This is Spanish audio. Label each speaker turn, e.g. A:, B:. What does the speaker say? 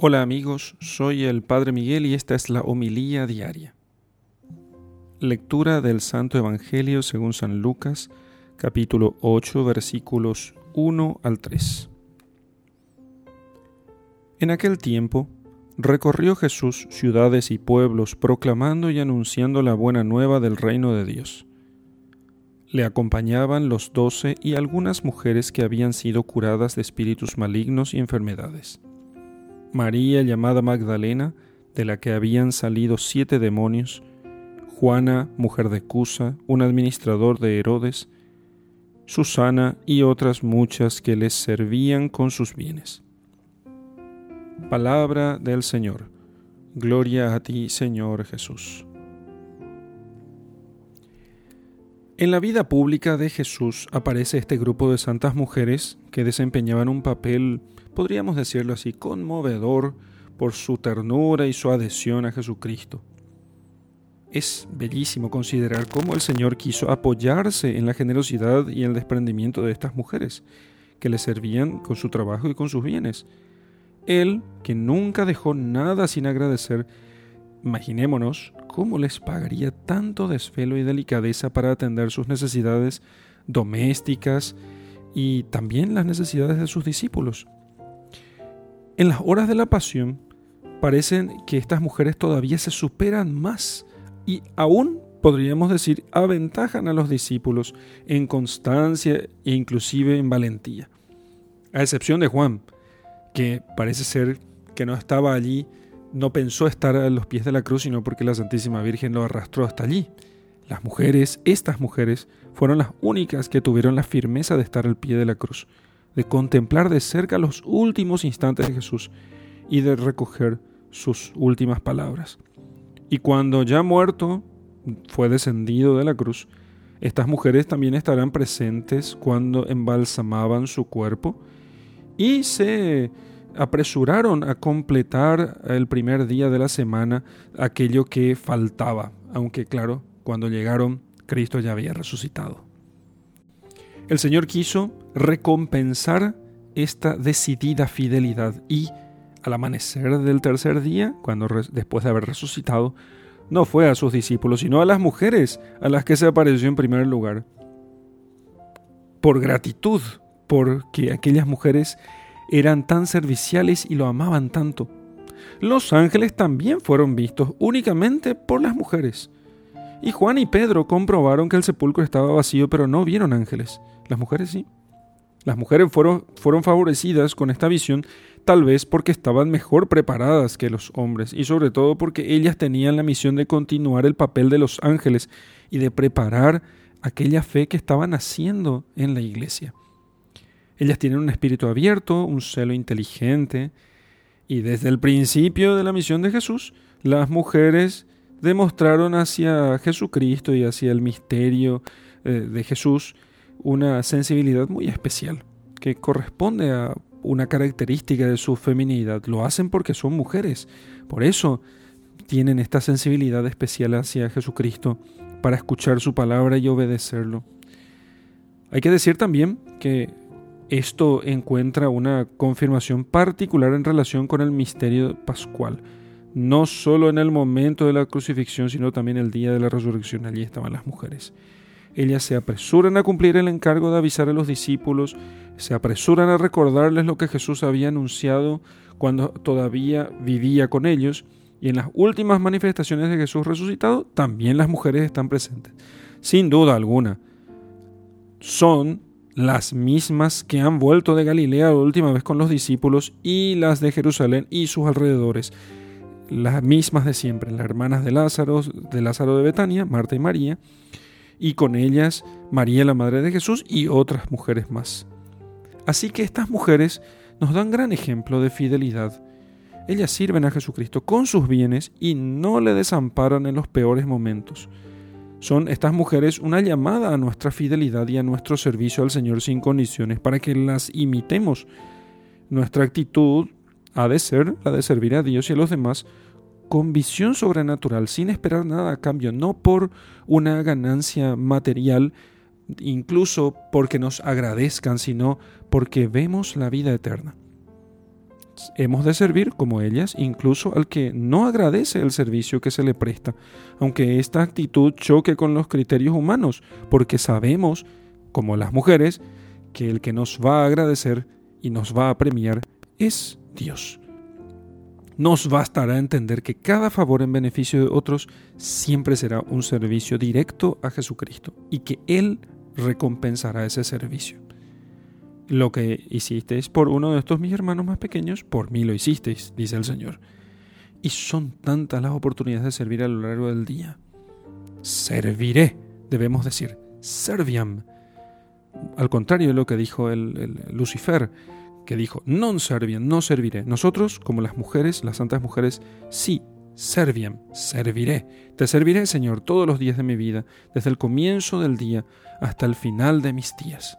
A: Hola amigos, soy el Padre Miguel y esta es la homilía diaria. Lectura del Santo Evangelio según San Lucas, capítulo 8, versículos 1 al 3. En aquel tiempo, recorrió Jesús ciudades y pueblos proclamando y anunciando la buena nueva del reino de Dios. Le acompañaban los doce y algunas mujeres que habían sido curadas de espíritus malignos y enfermedades María llamada Magdalena, de la que habían salido siete demonios, Juana, mujer de Cusa, un administrador de Herodes, Susana y otras muchas que les servían con sus bienes. Palabra del Señor. Gloria a ti, Señor Jesús. En la vida pública de Jesús aparece este grupo de santas mujeres que desempeñaban un papel, podríamos decirlo así, conmovedor por su ternura y su adhesión a Jesucristo. Es bellísimo considerar cómo el Señor quiso apoyarse en la generosidad y el desprendimiento de estas mujeres, que le servían con su trabajo y con sus bienes. Él, que nunca dejó nada sin agradecer, imaginémonos ¿cómo les pagaría tanto desvelo y delicadeza para atender sus necesidades domésticas y también las necesidades de sus discípulos? En las horas de la pasión, parecen que estas mujeres todavía se superan más y aún podríamos decir aventajan a los discípulos en constancia e inclusive en valentía. A excepción de Juan, que parece ser que no estaba allí no pensó estar a los pies de la cruz, sino porque la Santísima Virgen lo arrastró hasta allí. Las mujeres, estas mujeres, fueron las únicas que tuvieron la firmeza de estar al pie de la cruz, de contemplar de cerca los últimos instantes de Jesús y de recoger sus últimas palabras. Y cuando ya muerto fue descendido de la cruz, estas mujeres también estarán presentes cuando embalsamaban su cuerpo y se apresuraron a completar el primer día de la semana aquello que faltaba, aunque claro, cuando llegaron, Cristo ya había resucitado. El Señor quiso recompensar esta decidida fidelidad y al amanecer del tercer día, cuando después de haber resucitado, no fue a sus discípulos, sino a las mujeres a las que se apareció en primer lugar. Por gratitud, porque aquellas mujeres eran tan serviciales y lo amaban tanto. Los ángeles también fueron vistos únicamente por las mujeres. Y Juan y Pedro comprobaron que el sepulcro estaba vacío, pero no vieron ángeles. Las mujeres sí. Las mujeres fueron, fueron favorecidas con esta visión tal vez porque estaban mejor preparadas que los hombres y sobre todo porque ellas tenían la misión de continuar el papel de los ángeles y de preparar aquella fe que estaban haciendo en la iglesia. Ellas tienen un espíritu abierto, un celo inteligente, y desde el principio de la misión de Jesús, las mujeres demostraron hacia Jesucristo y hacia el misterio eh, de Jesús una sensibilidad muy especial, que corresponde a una característica de su feminidad. Lo hacen porque son mujeres. Por eso tienen esta sensibilidad especial hacia Jesucristo para escuchar su palabra y obedecerlo. Hay que decir también que esto encuentra una confirmación particular en relación con el misterio pascual, no solo en el momento de la crucifixión, sino también el día de la resurrección. Allí estaban las mujeres. Ellas se apresuran a cumplir el encargo de avisar a los discípulos, se apresuran a recordarles lo que Jesús había anunciado cuando todavía vivía con ellos, y en las últimas manifestaciones de Jesús resucitado también las mujeres están presentes. Sin duda alguna, son las mismas que han vuelto de Galilea la última vez con los discípulos y las de Jerusalén y sus alrededores. Las mismas de siempre, las hermanas de Lázaro, de Lázaro de Betania, Marta y María, y con ellas María la Madre de Jesús y otras mujeres más. Así que estas mujeres nos dan gran ejemplo de fidelidad. Ellas sirven a Jesucristo con sus bienes y no le desamparan en los peores momentos. Son estas mujeres una llamada a nuestra fidelidad y a nuestro servicio al Señor sin condiciones para que las imitemos. Nuestra actitud ha de ser la de servir a Dios y a los demás con visión sobrenatural, sin esperar nada a cambio, no por una ganancia material, incluso porque nos agradezcan, sino porque vemos la vida eterna. Hemos de servir como ellas, incluso al que no agradece el servicio que se le presta, aunque esta actitud choque con los criterios humanos, porque sabemos, como las mujeres, que el que nos va a agradecer y nos va a premiar es Dios. Nos bastará entender que cada favor en beneficio de otros siempre será un servicio directo a Jesucristo y que Él recompensará ese servicio. Lo que hicisteis por uno de estos mis hermanos más pequeños, por mí lo hicisteis, dice el Señor. Y son tantas las oportunidades de servir a lo largo del día. Serviré, debemos decir, serviam. Al contrario de lo que dijo el, Lucifer, que dijo, non serviam, no serviré. Nosotros, como las mujeres, las santas mujeres, sí, serviam, serviré. Te serviré, Señor, todos los días de mi vida, desde el comienzo del día hasta el final de mis días.